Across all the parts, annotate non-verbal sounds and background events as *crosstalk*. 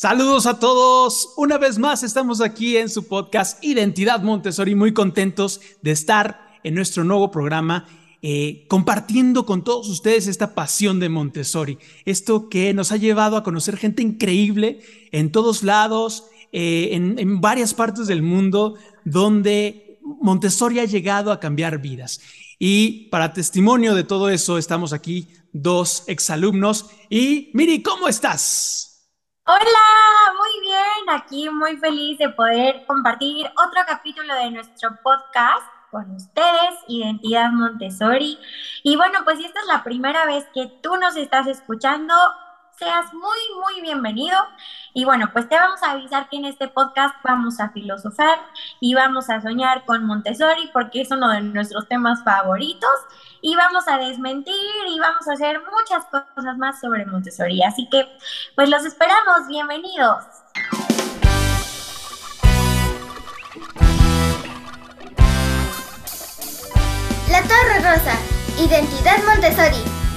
Saludos a todos. Una vez más estamos aquí en su podcast Identidad Montessori, muy contentos de estar en nuestro nuevo programa eh, compartiendo con todos ustedes esta pasión de Montessori. Esto que nos ha llevado a conocer gente increíble en todos lados, eh, en, en varias partes del mundo, donde Montessori ha llegado a cambiar vidas. Y para testimonio de todo eso, estamos aquí dos exalumnos. Y Miri, ¿cómo estás? Hola, muy bien, aquí muy feliz de poder compartir otro capítulo de nuestro podcast con ustedes, Identidad Montessori. Y bueno, pues si esta es la primera vez que tú nos estás escuchando, seas muy, muy bienvenido. Y bueno, pues te vamos a avisar que en este podcast vamos a filosofar y vamos a soñar con Montessori porque es uno de nuestros temas favoritos y vamos a desmentir y vamos a hacer muchas cosas más sobre Montessori. Así que, pues los esperamos, bienvenidos. La Torre Rosa, Identidad Montessori.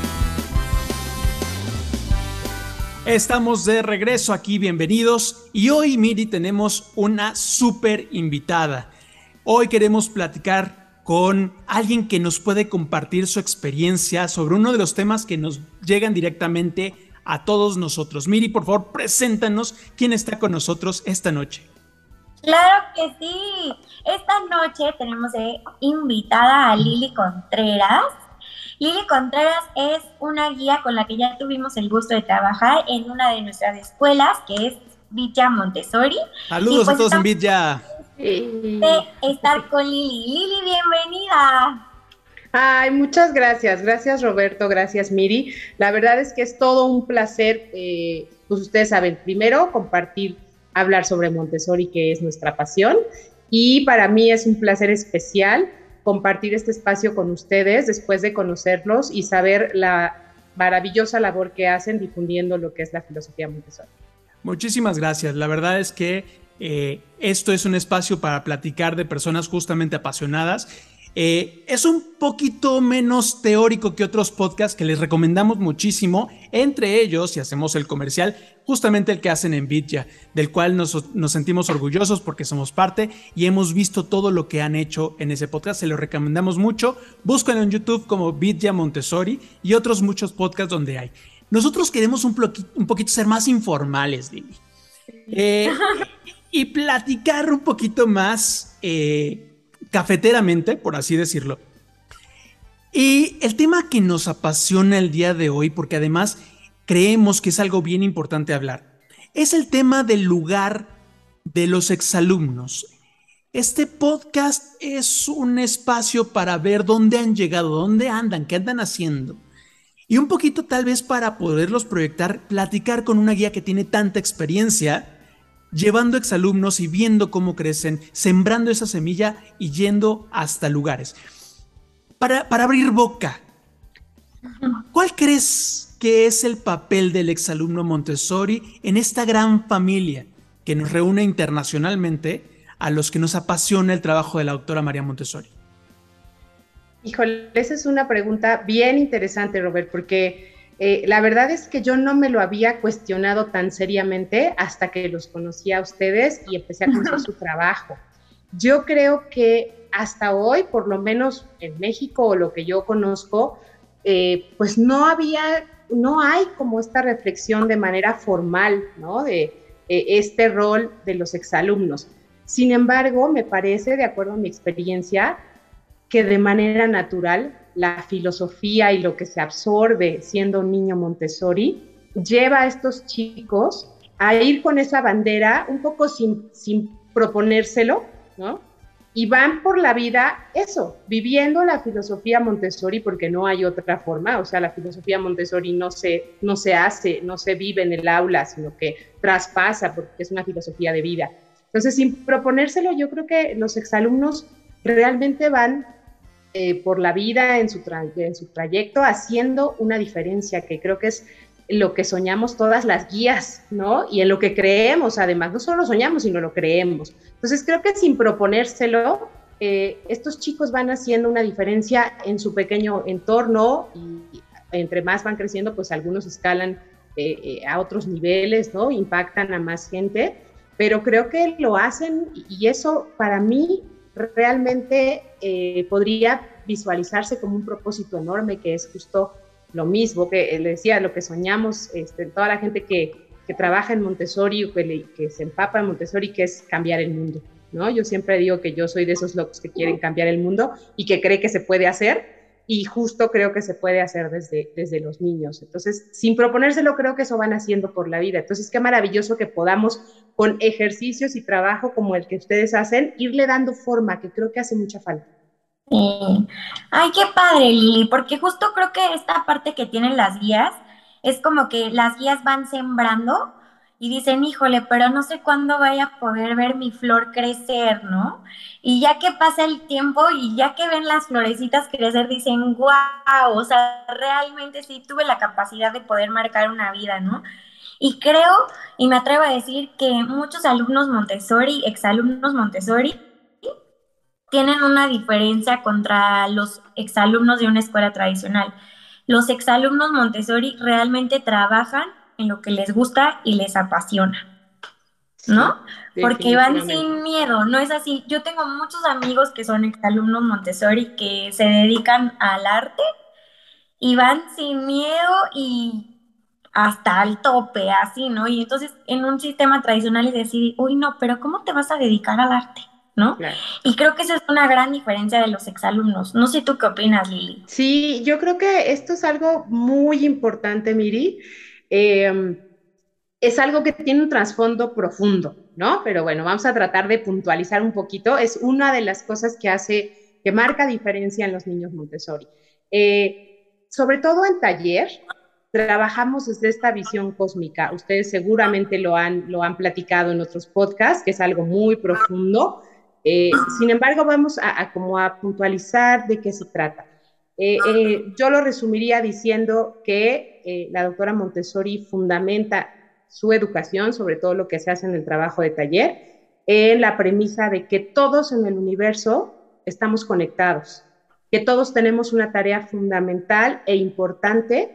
Estamos de regreso aquí, bienvenidos. Y hoy, Miri, tenemos una súper invitada. Hoy queremos platicar con alguien que nos puede compartir su experiencia sobre uno de los temas que nos llegan directamente a todos nosotros. Miri, por favor, preséntanos quién está con nosotros esta noche. Claro que sí. Esta noche tenemos invitada a Lili Contreras. Lili Contreras es una guía con la que ya tuvimos el gusto de trabajar en una de nuestras escuelas, que es Villa Montessori. Saludos a pues todos en Villa de estar con Lili. Lili, bienvenida. Ay, muchas gracias. Gracias Roberto, gracias Miri. La verdad es que es todo un placer, eh, pues ustedes saben, primero compartir, hablar sobre Montessori, que es nuestra pasión. Y para mí es un placer especial compartir este espacio con ustedes después de conocerlos y saber la maravillosa labor que hacen difundiendo lo que es la filosofía Montessori. Muchísimas gracias. La verdad es que eh, esto es un espacio para platicar de personas justamente apasionadas. Eh, es un poquito menos teórico que otros podcasts que les recomendamos muchísimo, entre ellos, si hacemos el comercial, justamente el que hacen en Vidya, del cual nos, sentimos orgullosos porque somos parte y hemos visto todo lo que han hecho en ese podcast, se lo recomendamos mucho, búsquenlo en YouTube como Vidya Montessori y otros muchos podcasts donde hay. Nosotros queremos un, un poquito ser más informales, Lili. Eh, *laughs* y platicar un poquito más eh, cafeteramente, por así decirlo. Y el tema que nos apasiona el día de hoy, porque además creemos que es algo bien importante hablar, es el tema del lugar de los exalumnos. Este podcast es un espacio para ver dónde han llegado, dónde andan, qué andan haciendo. Y un poquito tal vez para poderlos proyectar, platicar con una guía que tiene tanta experiencia llevando exalumnos y viendo cómo crecen, sembrando esa semilla y yendo hasta lugares. Para, para abrir boca, ¿cuál crees que es el papel del exalumno Montessori en esta gran familia que nos reúne internacionalmente a los que nos apasiona el trabajo de la doctora María Montessori? Híjole, esa es una pregunta bien interesante, Robert, porque eh, la verdad es que yo no me lo había cuestionado tan seriamente hasta que los conocí a ustedes y empecé a conocer *laughs* su trabajo. Yo creo que hasta hoy, por lo menos en México o lo que yo conozco, eh, pues no había, no hay como esta reflexión de manera formal, ¿no? De eh, este rol de los exalumnos. Sin embargo, me parece, de acuerdo a mi experiencia, que de manera natural la filosofía y lo que se absorbe siendo un niño Montessori, lleva a estos chicos a ir con esa bandera un poco sin, sin proponérselo, ¿no? Y van por la vida eso, viviendo la filosofía Montessori porque no hay otra forma, o sea, la filosofía Montessori no se, no se hace, no se vive en el aula, sino que traspasa porque es una filosofía de vida. Entonces, sin proponérselo, yo creo que los exalumnos realmente van eh, por la vida en su, en su trayecto haciendo una diferencia, que creo que es lo que soñamos todas las guías, ¿no? Y en lo que creemos, además, no solo soñamos, sino lo creemos. Entonces, creo que sin proponérselo, eh, estos chicos van haciendo una diferencia en su pequeño entorno y entre más van creciendo, pues algunos escalan eh, a otros niveles, ¿no? Impactan a más gente, pero creo que lo hacen y eso para mí realmente eh, podría visualizarse como un propósito enorme, que es justo lo mismo que le decía, lo que soñamos, este, toda la gente que, que trabaja en Montessori, que, se empapa en Montessori, que es cambiar el mundo, ¿no? Yo siempre digo que yo soy de esos locos que quieren cambiar el mundo y que cree que se puede hacer, y justo creo que se puede hacer desde, desde los niños. Entonces, sin proponérselo, creo que eso van haciendo por la vida. Entonces, qué maravilloso que podamos, con ejercicios y trabajo como el que ustedes hacen, irle dando forma, que creo que hace mucha falta. Ay, qué padre, Lili, porque justo creo que esta parte que tienen las guías es como que las guías van sembrando y dicen, híjole, pero no sé cuándo vaya a poder ver mi flor crecer, ¿no? Y ya que pasa el tiempo y ya que ven las florecitas crecer, dicen, wow, o sea, realmente sí tuve la capacidad de poder marcar una vida, ¿no? Y creo, y me atrevo a decir que muchos alumnos Montessori, exalumnos Montessori, tienen una diferencia contra los exalumnos de una escuela tradicional. Los exalumnos Montessori realmente trabajan en lo que les gusta y les apasiona, ¿no? Porque van sin miedo, no es así. Yo tengo muchos amigos que son exalumnos Montessori que se dedican al arte y van sin miedo y hasta al tope, así, ¿no? Y entonces en un sistema tradicional es decir, uy, no, pero ¿cómo te vas a dedicar al arte? ¿no? Y creo que esa es una gran diferencia de los exalumnos. No sé tú qué opinas, Lili. Sí, yo creo que esto es algo muy importante, Miri. Em, es algo que tiene un trasfondo profundo, ¿no? Pero bueno, vamos a tratar de puntualizar un poquito. Es una de las cosas que hace, que marca diferencia en los niños Montessori. Eh, sobre todo en taller, trabajamos desde esta visión cósmica. Ustedes seguramente lo han, lo han platicado en otros podcasts, que es algo muy profundo. Eh, sin embargo, vamos a, como a puntualizar de qué se trata. Eh, yo lo resumiría diciendo que la doctora Montessori fundamenta su educación, sobre todo lo que se hace en el trabajo de taller, en la premisa de que todos en el universo estamos conectados, que todos tenemos una tarea fundamental e importante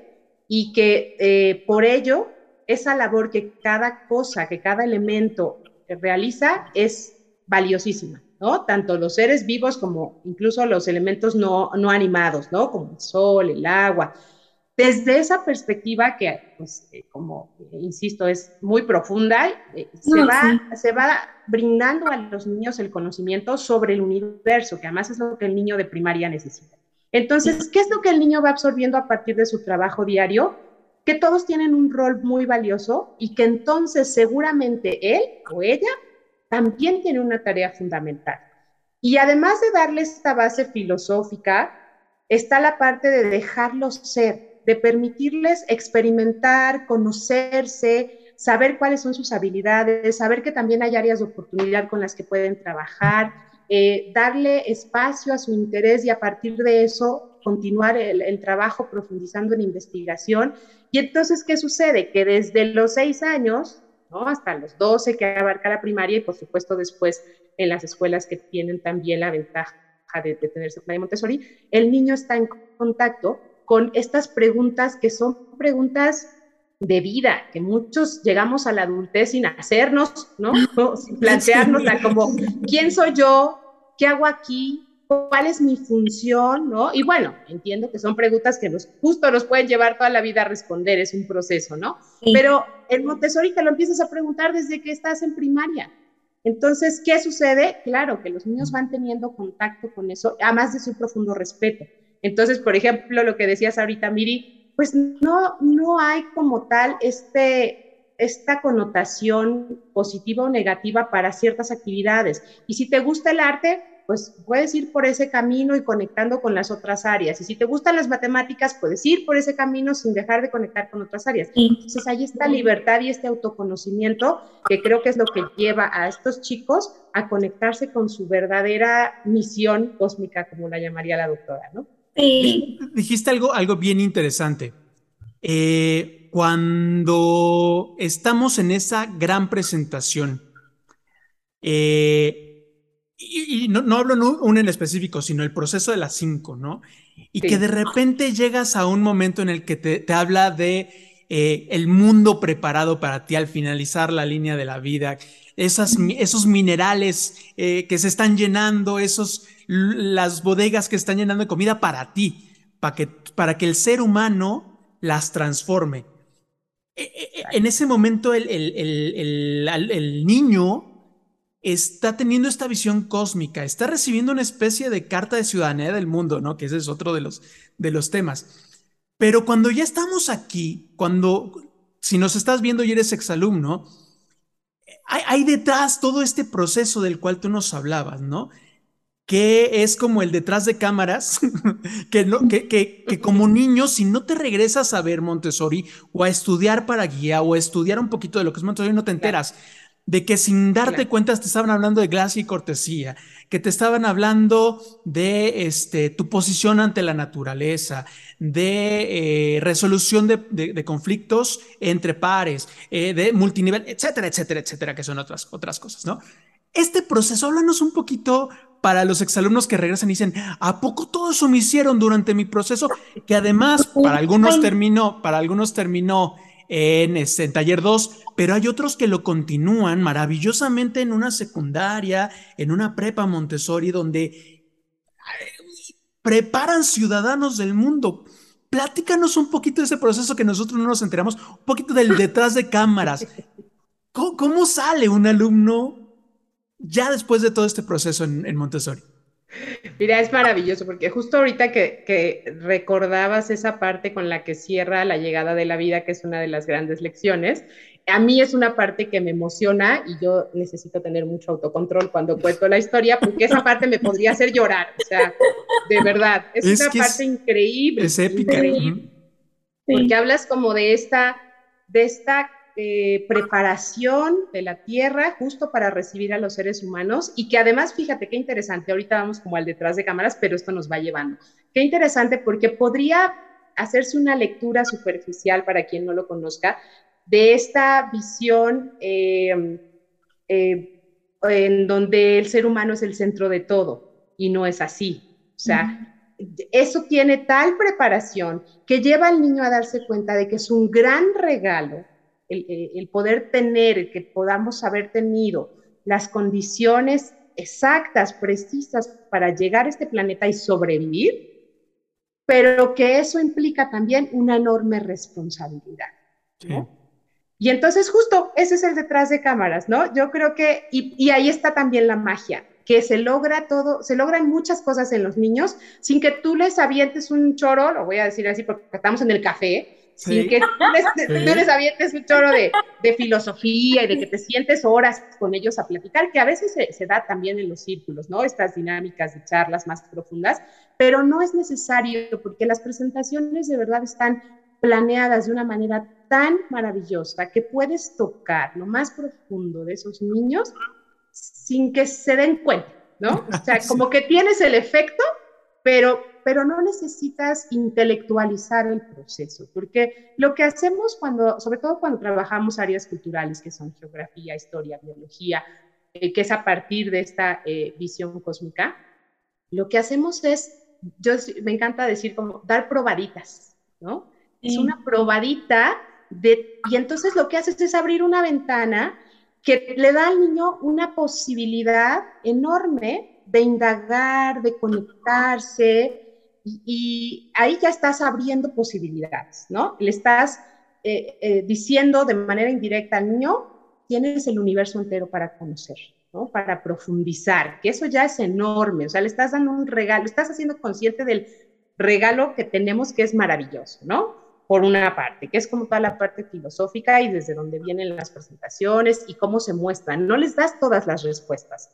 y que por ello esa labor que cada cosa, que cada elemento realiza es valiosísima, ¿no? Tanto los seres vivos como incluso los elementos no, no animados, ¿no? Como el sol, el agua. Desde esa perspectiva que, pues, eh, como insisto, es muy profunda, eh, se, va, se va brindando a los niños el conocimiento sobre el universo, que además es lo que el niño de primaria necesita. Entonces, ¿qué es lo que el niño va absorbiendo a partir de su trabajo diario? Que todos tienen un rol muy valioso y que entonces seguramente él o ella también tiene una tarea fundamental. Y además de darle esta base filosófica, está la parte de dejarlos ser, de permitirles experimentar, conocerse, saber cuáles son sus habilidades, saber que también hay áreas de oportunidad con las que pueden trabajar, eh, darle espacio a su interés y a partir de eso continuar el, trabajo profundizando en investigación. Y entonces, ¿qué sucede? Que desde los seis años hasta los 12 que abarca la primaria y por supuesto después en las escuelas que tienen también la ventaja de, de tener de Montessori, el niño está en contacto con estas preguntas que son preguntas de vida, que muchos llegamos a la adultez sin hacernos, ¿no? *laughs* Sin planteárnosla como, ¿quién soy yo? ¿Qué hago aquí? cuál es mi función, ¿no? Y bueno, entiendo que son preguntas que nos, justo nos pueden llevar toda la vida a responder, es un proceso, ¿no? Pero el Montessori te lo empiezas a preguntar desde que estás en primaria. Entonces, ¿qué sucede? Claro, que los niños van teniendo contacto con eso, además de su profundo respeto. Entonces, por ejemplo, lo que decías ahorita, Miri, pues no, no hay como tal este, esta connotación positiva o negativa para ciertas actividades. Y si te gusta el arte, pues puedes ir por ese camino y conectando con las otras áreas. Y si te gustan las matemáticas, puedes ir por ese camino sin dejar de conectar con otras áreas. Entonces, ahí está libertad y este autoconocimiento que creo que es lo que lleva a estos chicos a conectarse con su verdadera misión cósmica, como la llamaría la doctora, ¿no? Sí. Dijiste algo, algo bien interesante. Eh, cuando estamos en esa gran presentación, eh, y, no, no, hablo un en específico, sino el proceso de las cinco, ¿no? Y que de repente llegas a un momento en el que te, te habla de eh, el mundo preparado para ti al finalizar la línea de la vida, esas, esos minerales eh, que se están llenando, esos, las bodegas que están llenando de comida para ti, para que, para que el ser humano las transforme. E, e, e, en ese momento el, el, niño está teniendo esta visión cósmica, está recibiendo una especie de carta de ciudadanía del mundo, ¿no? Que ese es otro de los, de los temas. Pero cuando ya estamos aquí, cuando, si nos estás viendo y eres exalumno, hay, hay detrás todo este proceso del cual tú nos hablabas, ¿no? Que es como el detrás de cámaras, *laughs* que, no, que, que, como niño, si no te regresas a ver Montessori o a estudiar para guía o a estudiar un poquito de lo que es Montessori, no te enteras de que sin darte cuenta te estaban hablando de gracia y cortesía, que te estaban hablando de este, tu posición ante la naturaleza, de eh, resolución de, conflictos entre pares, eh, de multinivel, etcétera, etcétera, etcétera, que son otras, otras cosas, ¿no? Este proceso, háblanos un poquito para los exalumnos que regresan y dicen, ¿a poco todo eso me hicieron durante mi proceso? Que además para algunos terminó, para algunos terminó en, este, en taller 2, pero hay otros que lo continúan maravillosamente en una secundaria, en una prepa Montessori, donde preparan ciudadanos del mundo. Platícanos un poquito de ese proceso que nosotros no nos enteramos, un poquito del detrás de cámaras. ¿Cómo, sale un alumno ya después de todo este proceso en Montessori? Mira, es maravilloso porque justo ahorita que, recordabas esa parte con la que cierra la llegada de la vida, que es una de las grandes lecciones, a mí es una parte que me emociona y yo necesito tener mucho autocontrol cuando cuento la historia porque esa parte me podría hacer llorar, o sea, de verdad, es, una parte increíble. Es épica. Porque hablas como de esta, de esta eh, preparación de la tierra justo para recibir a los seres humanos y que además, fíjate qué interesante, ahorita vamos como al detrás de cámaras, pero esto nos va llevando. Qué interesante porque podría hacerse una lectura superficial para quien no lo conozca de esta visión eh, eh, en donde el ser humano es el centro de todo y no es así. O sea, eso tiene tal preparación que lleva al niño a darse cuenta de que es un gran regalo eh, el, poder tener, que podamos haber tenido las condiciones exactas, precisas para llegar a este planeta y sobrevivir, pero que eso implica también una enorme responsabilidad. Y entonces justo ese es el detrás de cámaras, ¿no? Yo creo que, y, y, ahí está también la magia, que se logra todo, se logran muchas cosas en los niños sin que tú les avientes un choro, lo voy a decir así porque estamos en el café, sin que tú les, avientes un choro de, filosofía y de que te sientes horas con ellos a platicar, que a veces se, da también en los círculos, ¿no? Estas dinámicas de charlas más profundas, pero no es necesario porque las presentaciones de verdad están planeadas de una manera tan maravillosa que puedes tocar lo más profundo de esos niños sin que se den cuenta, ¿no? O sea, *laughs* como que tienes el efecto, pero pero no necesitas intelectualizar el proceso, porque lo que hacemos cuando, sobre todo cuando trabajamos áreas culturales, que son geografía, historia, biología, eh, que es a partir de esta eh, visión cósmica, lo que hacemos es, yo me encanta decir como dar probaditas, ¿no? Es una probadita de, y entonces lo que haces es abrir una ventana que le da al niño una posibilidad enorme de indagar, de conectarse, y, ahí ya estás abriendo posibilidades, ¿no? Le estás eh, eh, diciendo de manera indirecta al niño, tienes el universo entero para conocer, ¿no? Para profundizar, que eso ya es enorme, o sea, le estás dando un regalo, estás haciendo consciente del regalo que tenemos que es maravilloso, ¿no? Por una parte, que es como toda la parte filosófica y desde donde vienen las presentaciones y cómo se muestran. No les das todas las respuestas,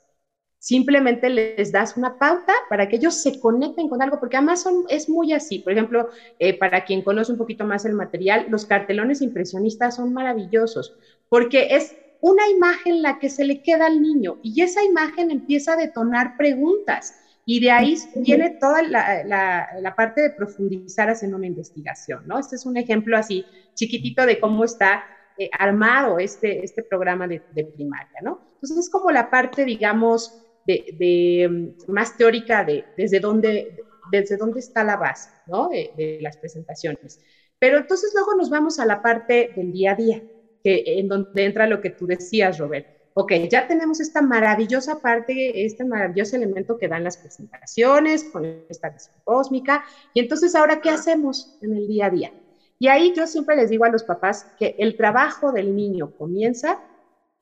simplemente les das una pauta para que ellos se conecten con algo, porque además es muy así. Por ejemplo, eh, para quien conoce un poquito más el material, los cartelones impresionistas son maravillosos, porque es una imagen la que se le queda al niño y esa imagen empieza a detonar preguntas. Y de ahí viene toda la, parte de profundizar haciendo una investigación, ¿no? Este es un ejemplo así chiquitito de cómo está eh, armado este, este programa de, de, primaria, ¿no? Entonces es como la parte, digamos, de, mm, más teórica de desde dónde, desde dónde está la base ¿no? de, las presentaciones. Pero entonces luego nos vamos a la parte del día a día, que, en donde entra lo que tú decías, Robert. Ok, ya tenemos esta maravillosa parte, este maravilloso elemento que dan las presentaciones con esta visión cósmica. Y entonces, ¿ahora qué hacemos en el día a día? Y ahí yo siempre les digo a los papás que el trabajo del niño comienza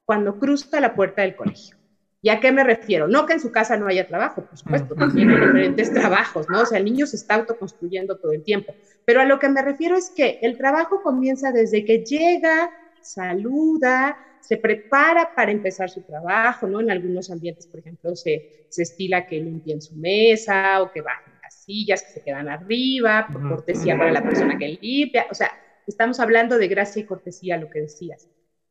cuando cruza la puerta del colegio. ¿Y a qué me refiero? No que en su casa no haya trabajo, por supuesto, tiene diferentes trabajos, ¿no? O sea, el niño se está autoconstruyendo todo el tiempo. Pero a lo que me refiero es que el trabajo comienza desde que llega, saluda, se prepara para empezar su trabajo, ¿no? En algunos ambientes, por ejemplo, se, se estila que limpien su mesa o que bajen las sillas que se quedan arriba, por cortesía para la persona que limpia. O sea, estamos hablando de gracia y cortesía, lo que decías.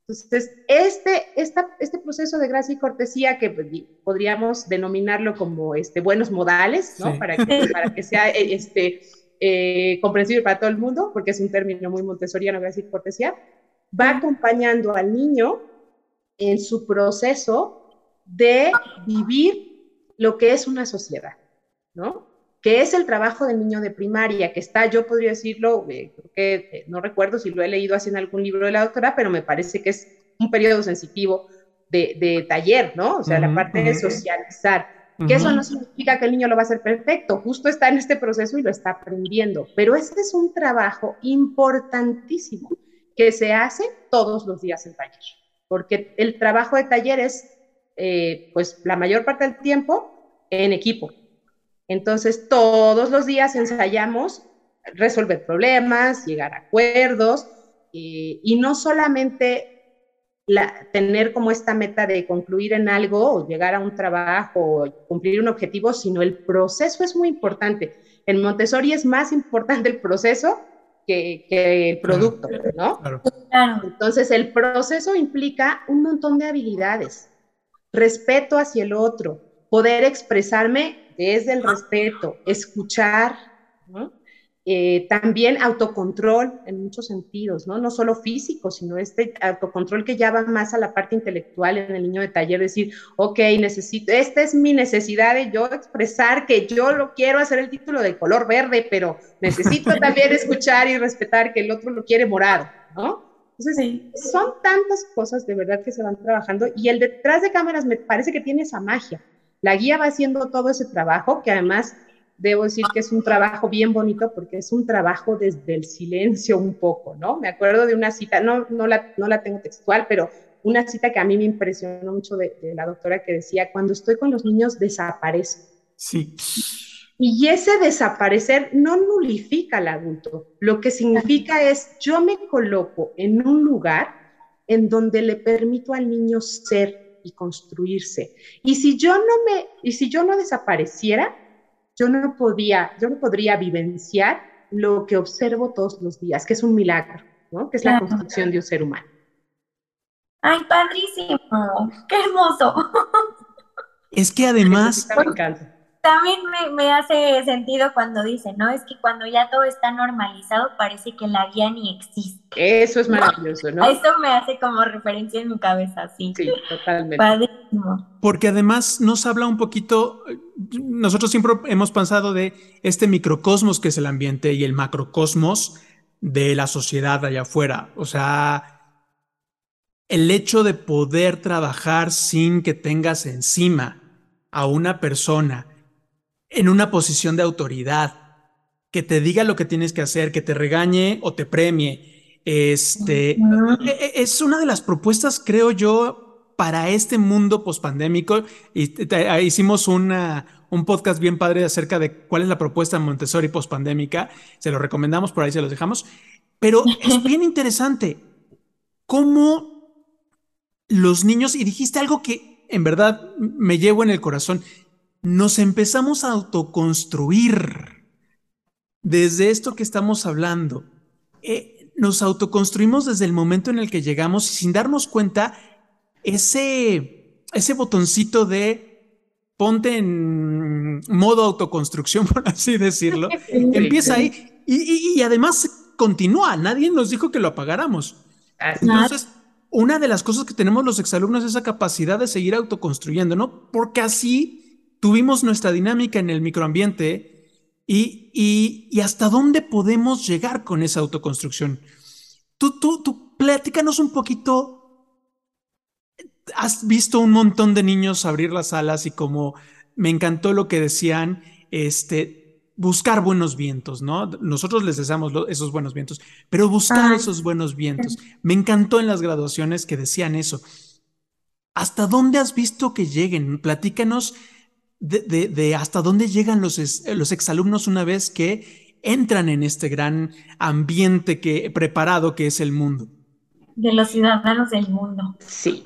Entonces, este, esta, este proceso de gracia y cortesía que pues, podríamos denominarlo como este, buenos modales, ¿no? Para, que, para que sea eh, este, eh, comprensible para todo el mundo, porque es un término muy montessoriano, gracia y cortesía, va acompañando al niño en su proceso de vivir lo que es una sociedad, ¿no? Que es el trabajo del niño de primaria, que está, yo podría decirlo, eh, creo que eh, no recuerdo si lo he leído así en algún libro de la doctora, pero me parece que es un periodo sensitivo de, taller, ¿no? O sea, la parte de socializar. Que eso no significa que el niño lo va a hacer perfecto, justo está en este proceso y lo está aprendiendo. Pero este es un trabajo importantísimo que se hace todos los días en taller, porque el trabajo de taller es, eh, pues, la mayor parte del tiempo en equipo, entonces, todos los días ensayamos resolver problemas, llegar a acuerdos eh, y no solamente tener como esta meta de concluir en algo o llegar a un trabajo o cumplir un objetivo, sino el proceso es muy importante. En Montessori es más importante el proceso que, el producto, ¿no? Entonces, el proceso implica un montón de habilidades, respeto hacia el otro, poder expresarme desde el respeto, escuchar, eh, también autocontrol en muchos sentidos, ¿no? No solo físico, sino este autocontrol que ya va más a la parte intelectual en el niño de taller, decir, ok, necesito, esta es mi necesidad de yo expresar que yo lo quiero hacer el título de color verde, pero necesito *laughs* también escuchar y respetar que el otro lo quiere morado, ¿no? Entonces, son tantas cosas de verdad que se van trabajando y el detrás de cámaras me parece que tiene esa magia. La guía va haciendo todo ese trabajo, que además debo decir que es un trabajo bien bonito porque es un trabajo desde el silencio un poco, ¿no? Me acuerdo de una cita, no, no, la, no la tengo textual, pero una cita que a mí me impresionó mucho de, la doctora que decía, cuando estoy con los niños desaparezco. Sí. Y ese desaparecer no nulifica al adulto, lo que significa es yo me coloco en un lugar en donde le permito al niño ser y construirse. Y si yo no me, y si yo no desapareciera, yo no podía, yo no podría vivenciar lo que observo todos los días, que es un milagro, ¿no? Que es la construcción de un ser humano. Ay, padrísimo, qué hermoso. Es que además, también me, hace sentido cuando dice, ¿no? Es que cuando ya todo está normalizado parece que la guía ni existe. Eso es maravilloso, ¿no? Eso me hace como referencia en mi cabeza, sí. Sí, totalmente. Padrísimo. Porque además nos habla un poquito, nosotros siempre hemos pensado de este microcosmos que es el ambiente y el macrocosmos de la sociedad allá afuera. O sea, el hecho de poder trabajar sin que tengas encima a una persona en una posición de autoridad, que te diga lo que tienes que hacer, que te regañe o te premie. Este e, e, es una de las propuestas, creo yo, para este mundo pospandémico. Y hicimos una, un podcast bien padre acerca de cuál es la propuesta de Montessori pospandémica. Se lo recomendamos, por ahí se los dejamos. Pero es bien interesante cómo los niños, y dijiste algo que en verdad me llevo en el corazón, nos empezamos a autoconstruir desde esto que estamos hablando. Eh, nos autoconstruimos desde el momento en el que llegamos y sin darnos cuenta, ese, ese botoncito de ponte en modo autoconstrucción, *laughs* por así decirlo, *laughs* empieza ahí y, además continúa. Nadie nos dijo que lo apagáramos. Entonces, una de las cosas que tenemos los exalumnos es esa capacidad de seguir autoconstruyendo, ¿no? Porque así tuvimos nuestra dinámica en el microambiente y, y, hasta dónde podemos llegar con esa autoconstrucción. Tú, tú, tú, platícanos un poquito. Has visto un montón de niños abrir las alas y como me encantó lo que decían, este, buscar buenos vientos, ¿no? Nosotros les deseamos esos buenos vientos, pero buscar esos buenos vientos. *laughs* Me encantó en las graduaciones que decían eso. ¿Hasta dónde has visto que lleguen? Platícanos de, hasta dónde llegan los, los exalumnos una vez que entran en este gran ambiente que, preparado que es el mundo. De los ciudadanos del mundo. Sí.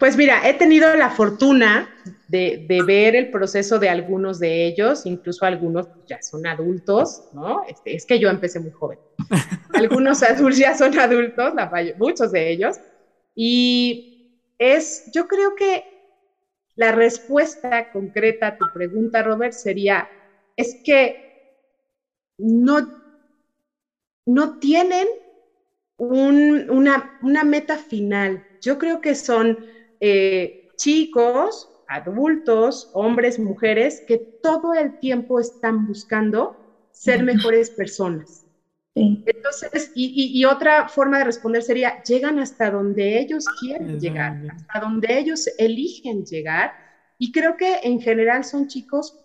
Pues mira, he tenido la fortuna de, ver el proceso de algunos de ellos, incluso algunos ya son adultos, ¿no? Este, es que yo empecé muy joven. *laughs* algunos adultos ya son adultos, muchos de ellos. Y es, yo creo que la respuesta concreta a tu pregunta, Robert, sería, es que no, no tienen una, meta final. Yo creo que son eh, chicos, adultos, hombres, mujeres, que todo el tiempo están buscando ser mejores personas. Entonces, y, otra forma de responder sería, llegan hasta donde ellos quieren llegar, hasta donde ellos eligen llegar. Y creo que en general son chicos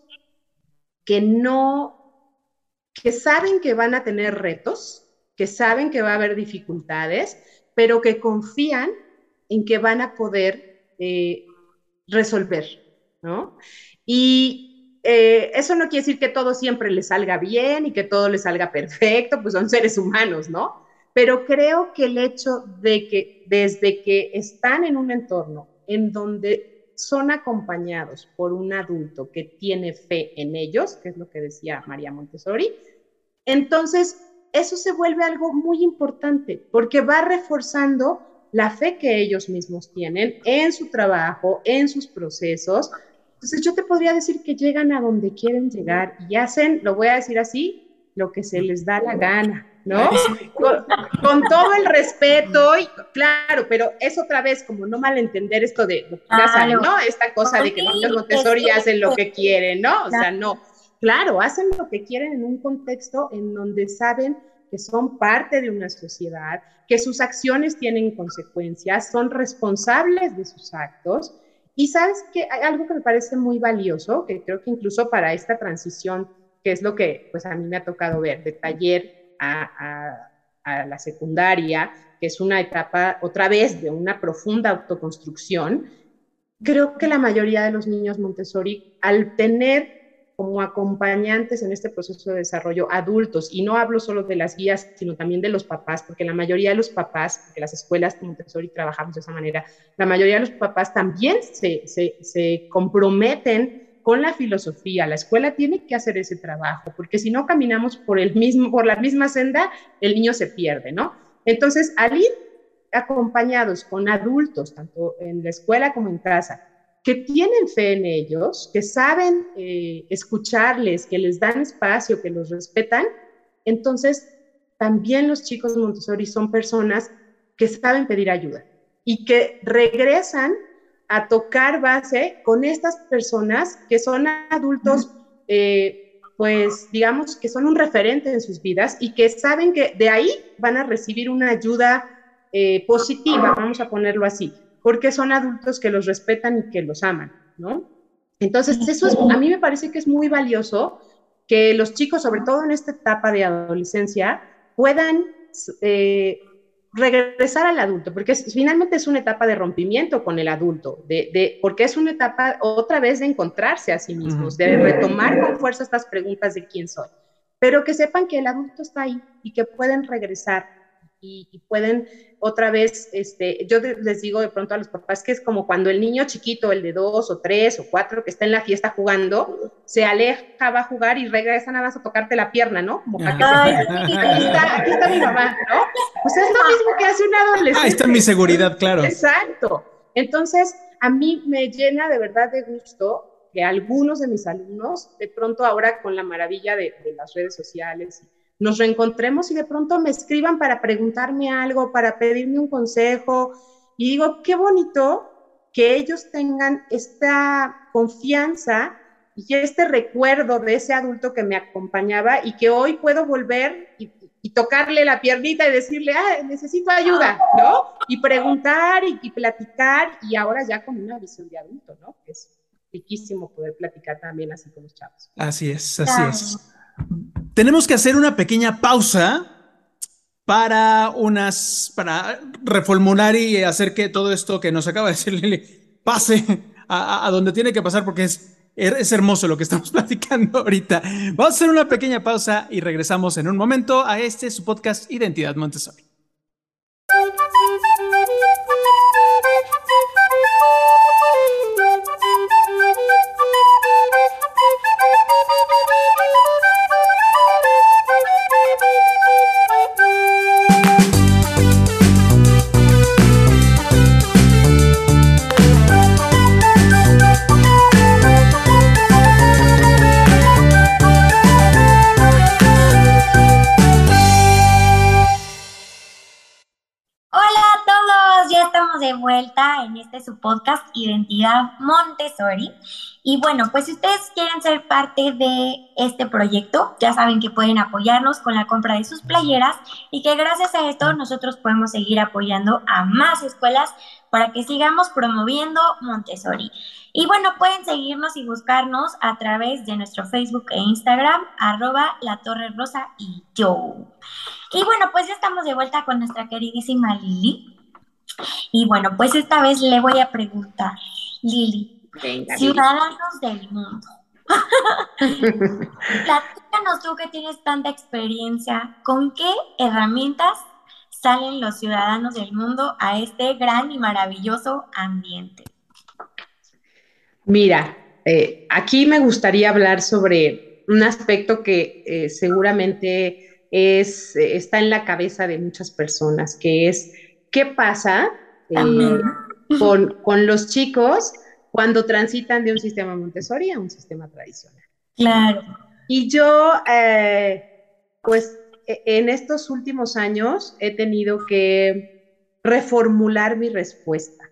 que no, que saben que van a tener retos, que saben que va a haber dificultades, pero que confían en que van a poder eh, resolver, ¿no? Y eh, eso no quiere decir que todo siempre les salga bien y que todo les salga perfecto, pues son seres humanos, ¿no? Pero creo que el hecho de que desde que están en un entorno en donde son acompañados por un adulto que tiene fe en ellos, que es lo que decía María Montessori, entonces eso se vuelve algo muy importante porque va reforzando la fe que ellos mismos tienen en su trabajo, en sus procesos, entonces yo te podría decir que llegan a donde quieren llegar y hacen, lo voy a decir así, lo que se les da la gana, ¿no? Con, todo el respeto y claro, pero es otra vez como no malentender esto de, ¿no? Esta cosa de que los Montessori hacen lo que quieren, ¿no? O sea, no. Claro, hacen lo que quieren en un contexto en donde saben que son parte de una sociedad, que sus acciones tienen consecuencias, son responsables de sus actos y sabes que hay algo que me parece muy valioso, que creo que incluso para esta transición, que es lo que pues a mí me ha tocado ver, de taller a, a, la secundaria, que es una etapa otra vez de una profunda autoconstrucción, creo que la mayoría de los niños Montessori, al tener como acompañantes en este proceso de desarrollo adultos, y no hablo solo de las guías, sino también de los papás, porque la mayoría de los papás, porque las escuelas de Montessori trabajamos de esa manera, la mayoría de los papás también se, se, se comprometen con la filosofía. La escuela tiene que hacer ese trabajo, porque si no caminamos por, el mismo, por la misma senda, el niño se pierde, ¿no? Entonces, al ir acompañados con adultos, tanto en la escuela como en casa, que tienen fe en ellos, que saben eh, escucharles, que les dan espacio, que los respetan, entonces también los chicos Montessori son personas que saben pedir ayuda y que regresan a tocar base con estas personas que son adultos, eh, pues digamos que son un referente en sus vidas y que saben que de ahí van a recibir una ayuda eh, positiva, vamos a ponerlo así porque son adultos que los respetan y que los aman, ¿no? Entonces, eso es, a mí me parece que es muy valioso que los chicos, sobre todo en esta etapa de adolescencia, puedan eh, regresar al adulto, porque finalmente es una etapa de rompimiento con el adulto, de, porque es una etapa otra vez de encontrarse a sí mismos, de retomar con fuerza estas preguntas de quién soy, pero que sepan que el adulto está ahí y que pueden regresar y, pueden otra vez, este, yo les digo de pronto a los papás que es como cuando el niño chiquito, el de dos o tres o cuatro que está en la fiesta jugando, se aleja, va a jugar y regresa nada más a tocarte la pierna, ¿no? Como para que aquí, está, aquí está mi mamá, ¿no? Pues es lo mismo que hace un adolescente. Ahí está mi seguridad, claro. Exacto. Entonces, a mí me llena de verdad de gusto que algunos de mis alumnos, de pronto ahora con la maravilla de, de las redes sociales, nos reencontremos y de pronto me escriban para preguntarme algo, para pedirme un consejo. Y digo, qué bonito que ellos tengan esta confianza y este recuerdo de ese adulto que me acompañaba y que hoy puedo volver y, tocarle la piernita y decirle, ah, necesito ayuda, ¿no? Y preguntar y, platicar y ahora ya con una visión de adulto, ¿no? Es riquísimo poder platicar también así con los chavos. Así es, así es. Tenemos que hacer una pequeña pausa para unas, para reformular y hacer que todo esto que nos acaba de decir Lili pase a, a donde tiene que pasar porque es es hermoso lo que estamos *laughs* platicando ahorita. Vamos a hacer una pequeña pausa y regresamos en un momento a este su podcast Identidad Montessori. Vuelta en este su podcast Identidad Montessori. Y bueno, pues si ustedes quieren ser parte de este proyecto, ya saben que pueden apoyarnos con la compra de sus playeras y que gracias a esto nosotros podemos seguir apoyando a más escuelas para que sigamos promoviendo Montessori. Y bueno, pueden seguirnos y buscarnos a través de nuestro Facebook e Instagram, arroba la Torre Rosa y yo. Y bueno, pues ya estamos de vuelta con nuestra queridísima Lili. Y bueno, pues esta vez le voy a preguntar, Lili, ciudadanos del mundo. *laughs* Platícanos tú que tienes tanta experiencia, ¿con qué herramientas salen los ciudadanos del mundo a este gran y maravilloso ambiente? Mira, eh, aquí me gustaría hablar sobre un aspecto que eh, seguramente es, está en la cabeza de muchas personas, que es qué pasa eh, con, los chicos cuando transitan de un sistema Montessori a un sistema tradicional. Claro. Y yo, eh, pues, e, en estos últimos años he tenido que reformular mi respuesta,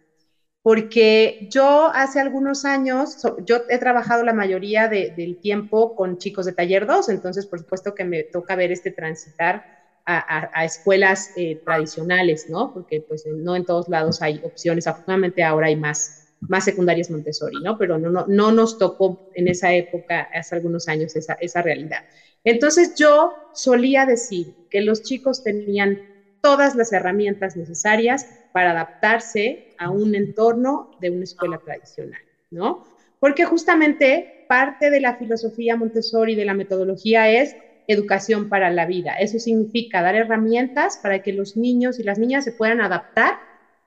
porque yo hace algunos años, yo he trabajado la mayoría del tiempo con chicos de taller 2, entonces por supuesto que me toca ver este transitar a, escuelas eh, tradicionales, ¿no? Porque pues no en todos lados hay opciones, afortunadamente ahora hay más, más secundarias Montessori, ¿no? Pero no, no, no nos tocó en esa época, hace algunos años, esa, esa realidad. Entonces yo solía decir que los chicos tenían todas las herramientas necesarias para adaptarse a un entorno de una escuela tradicional, ¿no? Porque justamente parte de la filosofía Montessori, de la metodología es educación para la vida. Eso significa dar herramientas para que los niños y las niñas se puedan adaptar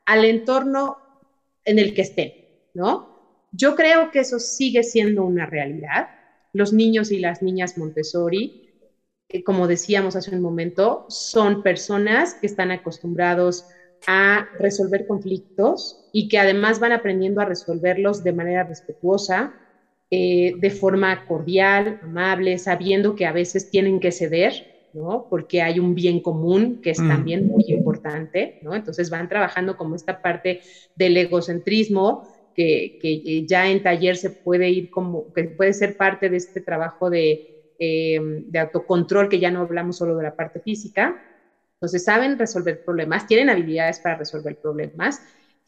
al entorno en el que estén, ¿no? Yo creo que eso sigue siendo una realidad. Los niños y las niñas Montessori, como decíamos hace un momento, son personas que están acostumbrados a resolver conflictos y que además van aprendiendo a resolverlos de manera respetuosa, eh, de forma cordial, amable, sabiendo que a veces tienen que ceder, ¿no? Porque hay un bien común que es mm. también muy importante, ¿no? Entonces van trabajando como esta parte del egocentrismo, que, que ya en taller se puede ir como, que puede ser parte de este trabajo de, em, de autocontrol, que ya no hablamos solo de la parte física. Entonces saben resolver problemas, tienen habilidades para resolver problemas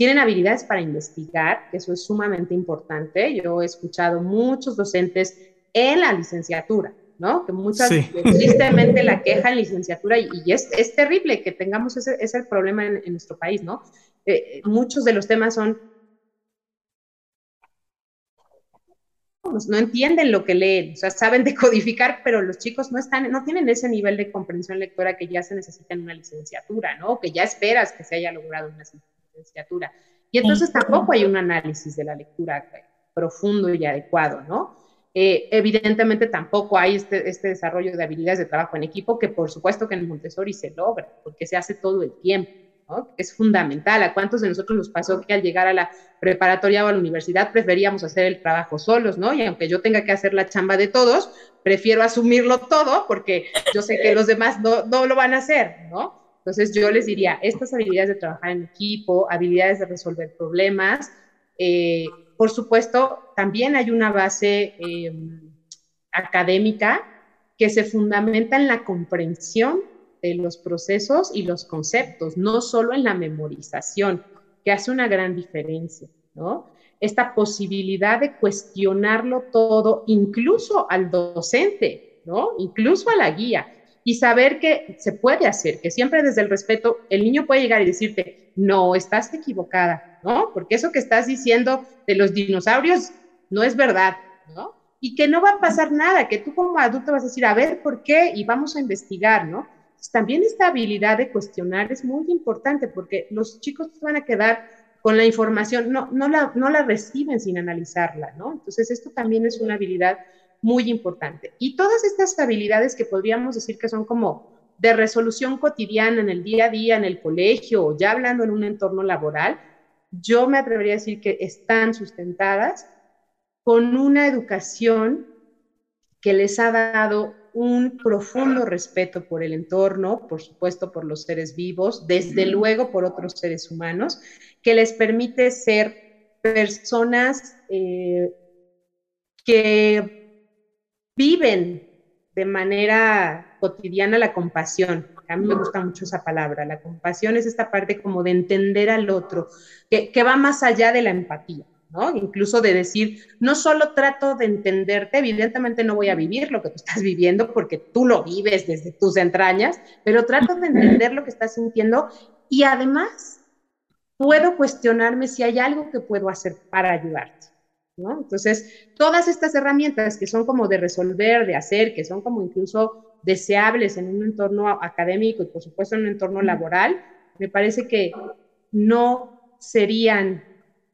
tienen habilidades para investigar, eso es sumamente importante. Yo he escuchado muchos docentes en la licenciatura, ¿no? Que muchas, tristemente la queja en licenciatura, y, es, es, terrible que tengamos ese, ese problema en, nuestro país, ¿no? Eh, muchos de los temas son no entienden lo que leen, o sea, saben *laughs* decodificar, pero los chicos no están, no tienen ese nivel de comprensión lectora que ya se necesita en una licenciatura, ¿no? Que ya esperas que se haya logrado una licenciatura. Y entonces tampoco hay un análisis de la lectura profundo y adecuado, ¿no? Eh, evidentemente tampoco hay este, este, desarrollo de habilidades de trabajo en equipo que por supuesto que en Montessori se logra, porque se hace todo el tiempo, ¿no? Es fundamental. ¿A cuántos de nosotros nos pasó que al llegar a la preparatoria o a la universidad preferíamos hacer el trabajo solos, ¿no? Y aunque yo tenga que hacer la chamba de todos, prefiero asumirlo todo porque yo sé que los demás no, no lo van a hacer, ¿no? Entonces yo les diría, estas habilidades de trabajar en equipo, habilidades de resolver problemas, eh, por supuesto, también hay una base em, académica que se fundamenta en la comprensión de los procesos y los conceptos, no solo en la memorización, que hace una gran diferencia, ¿no? Esta posibilidad de cuestionarlo todo, incluso al docente, ¿no? Incluso a la guía, y saber que se puede hacer, que siempre desde el respeto, el niño puede llegar y decirte, no, estás equivocada, ¿no? Porque eso que estás diciendo de los dinosaurios no es verdad, ¿no? Y que no va a pasar nada, que tú como adulto vas a decir, a ver, ¿por qué? Y vamos a investigar, ¿no? también esta habilidad de cuestionar es muy importante porque los chicos van a quedar con la información, no, no, la, no la reciben sin analizarla, ¿no? Entonces, esto también es una habilidad muy importante. Y todas estas habilidades que podríamos decir que son como de resolución cotidiana en el día a día, en el colegio o ya hablando en un entorno laboral, yo me atrevería a decir que están sustentadas con una educación que les ha dado un profundo respeto por el entorno, por supuesto por los seres vivos, desde luego por otros seres humanos, que les permite ser personas eh, que viven de manera cotidiana la compasión. A mí me gusta mucho esa palabra. La compasión es esta parte como de entender al otro, que va más allá de la empatía. Incluso de decir, no solo trato de entenderte, evidentemente no voy a vivir lo que tú estás viviendo porque tú lo vives desde tus entrañas, pero trato de entender lo que estás sintiendo y además puedo cuestionarme si hay algo que puedo hacer para ayudarte. ¿No? Entonces, todas estas herramientas que son como de resolver, de hacer, que son como incluso deseables en un entorno académico y por supuesto en un entorno laboral, me parece que no serían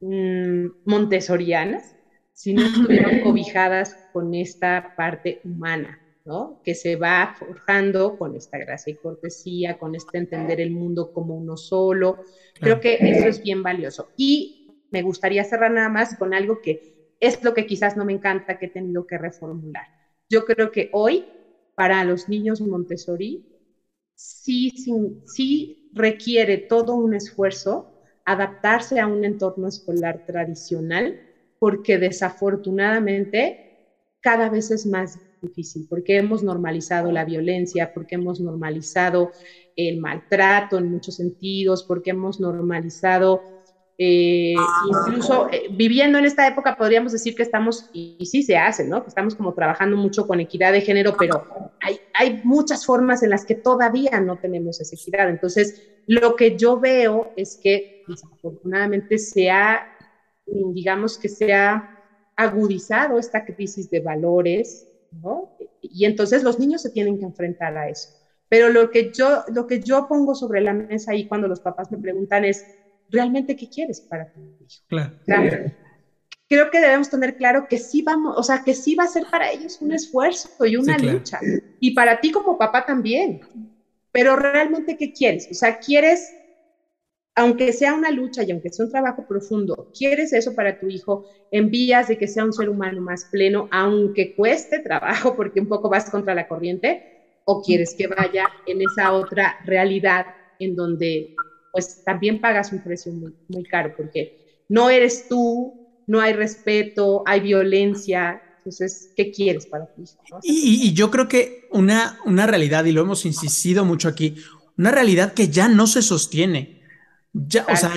Mm, montessorianas, sino estuvieron *laughs* cobijadas con esta parte humana, ¿no? Que se va forjando con esta gracia y cortesía, con este entender el mundo como uno solo. Creo que eso es bien valioso. Y me gustaría cerrar nada más con algo que es lo que quizás no me encanta que he tenido que reformular. Yo creo que hoy, para los niños Montessori, sí, sí, sí requiere todo un esfuerzo adaptarse a un entorno escolar tradicional, porque desafortunadamente cada vez es más difícil, porque hemos normalizado la violencia, porque hemos normalizado el maltrato en muchos sentidos, porque hemos normalizado eh, incluso eh, viviendo en esta época podríamos decir que estamos, y, sí se hace, ¿no? Que estamos como trabajando mucho con equidad de género, pero hay, hay muchas formas en las que todavía no tenemos esa equidad. Entonces, lo que yo veo es que desafortunadamente se ha, digamos que se ha agudizado esta crisis de valores, ¿no? Y entonces los niños se tienen que enfrentar a eso. Pero lo que yo, lo que yo pongo sobre la mesa ahí cuando los papás me preguntan es, realmente qué quieres para tu hijo. Claro. Creo que debemos tener claro que sí vamos, o sea, que sí va a ser para ellos un esfuerzo y una lucha. Y para ti como papá también. Pero realmente, ¿qué quieres? O sea, ¿quieres, aunque sea una lucha y aunque sea un trabajo profundo, ¿quieres eso para tu hijo en vías de que sea un ser humano más pleno, aunque cueste trabajo porque un poco vas contra la corriente? ¿O quieres que vaya en esa otra realidad en donde pues también pagas un precio muy, caro, porque no eres tú, no hay respeto, hay violencia, entonces, ¿qué quieres para ti? Y, yo creo que una, una realidad, y lo hemos insistido mucho aquí, una realidad que ya no se sostiene. Ya, O sea,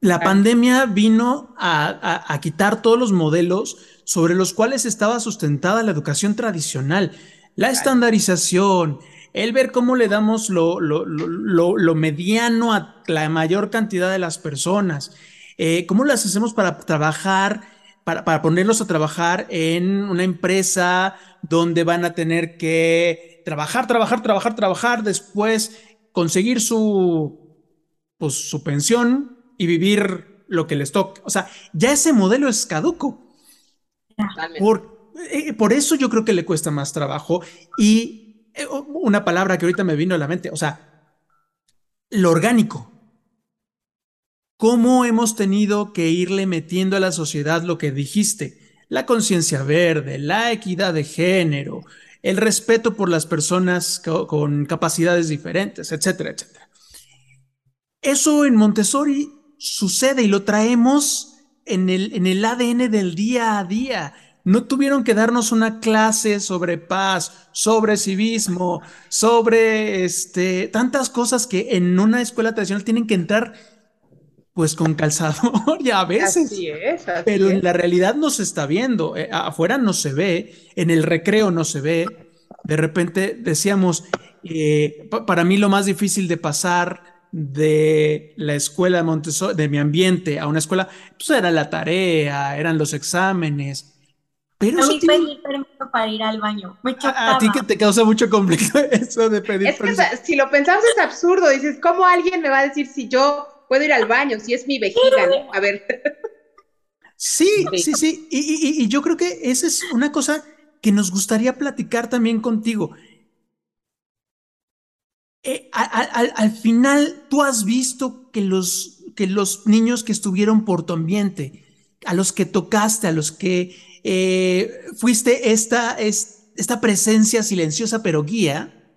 la pandemia vino a, a, quitar todos los modelos sobre los cuales estaba sustentada la educación tradicional. La estandarización, el ver cómo le damos lo, lo, mediano a la mayor cantidad de las personas, eh, cómo las hacemos para trabajar, para, para, ponerlos a trabajar en una empresa donde van a tener que trabajar, trabajar, trabajar, trabajar, después conseguir su, pues, su pensión y vivir lo que les toque. O sea, ya ese modelo es caduco. Por, eh, por eso yo creo que le cuesta más trabajo y una palabra que ahorita me vino a la mente, o sea, lo orgánico. ¿Cómo hemos tenido que irle metiendo a la sociedad lo que dijiste? La conciencia verde, la equidad de género, el respeto por las personas con capacidades diferentes, etcétera, etcétera. Eso en Montessori sucede y lo traemos en el, en el ADN del día a día. No tuvieron que darnos una clase sobre paz, sobre civismo, sobre este, tantas cosas que en una escuela tradicional tienen que entrar pues con calzador *laughs* ya a veces. Así es, pero en la realidad no se está viendo. Eh, afuera no se ve, en el recreo no se ve. De repente decíamos, eh, para mí lo más difícil de pasar de la escuela de Montessori, de mi ambiente a una escuela, pues era la tarea, eran los exámenes. Pero a mí pedir permiso para ir al baño. a, ti que te causa mucho conflicto *laughs* eso de pedir es Que, si lo pensamos es absurdo. Dices, ¿cómo alguien me va a decir si yo puedo ir al baño? Si es mi vejiga, ¿no? A ver. Sí, sí, sí. Y, y yo creo que esa es una cosa que nos gustaría platicar también contigo. Eh, al, final tú has visto que los, que los niños que estuvieron por tu ambiente, a los que tocaste, a los que eh, fuiste esta, esta presencia silenciosa pero guía,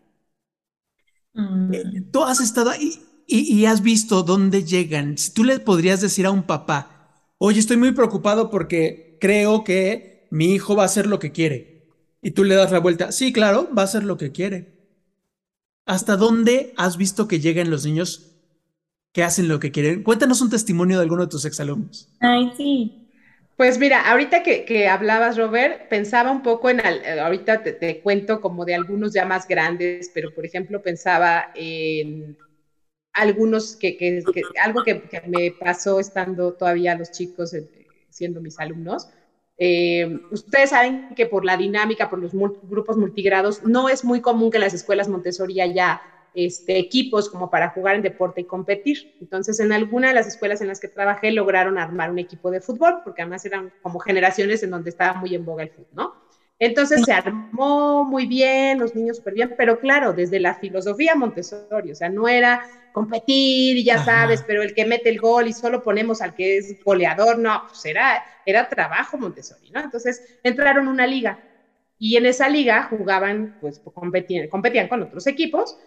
mm. eh, tú has estado ahí y, y, has visto dónde llegan. Si tú le podrías decir a un papá, oye, estoy muy preocupado porque creo que mi hijo va a hacer lo que quiere. Y tú le das la vuelta, sí, claro, va a hacer lo que quiere. ¿Hasta dónde has visto que llegan los niños que hacen lo que quieren? Cuéntanos un testimonio de alguno de tus exalumnos. Ay, sí. Pues mira, ahorita que, hablabas, Robert, pensaba un poco en, eh, ahorita te, cuento como de algunos ya más grandes, pero por ejemplo pensaba en algunos que, algo que, me pasó estando todavía los chicos eh, siendo mis alumnos, eh, ustedes saben que por la dinámica, por los grupos multigrados, no es muy común que las escuelas Montessori haya este, equipos como para jugar en deporte y competir. Entonces, en alguna de las escuelas en las que trabajé lograron armar un equipo de fútbol, porque además eran como generaciones en donde estaba muy en boga el fútbol, ¿no? Entonces se armó muy bien, los niños súper bien, pero claro, desde la filosofía Montessori, o sea, no era competir y ya sabes, pero el que mete el gol y solo ponemos al que es goleador, no, pues era, era trabajo Montessori, ¿no? Entonces entraron una liga y en esa liga jugaban, pues competían, competían con otros equipos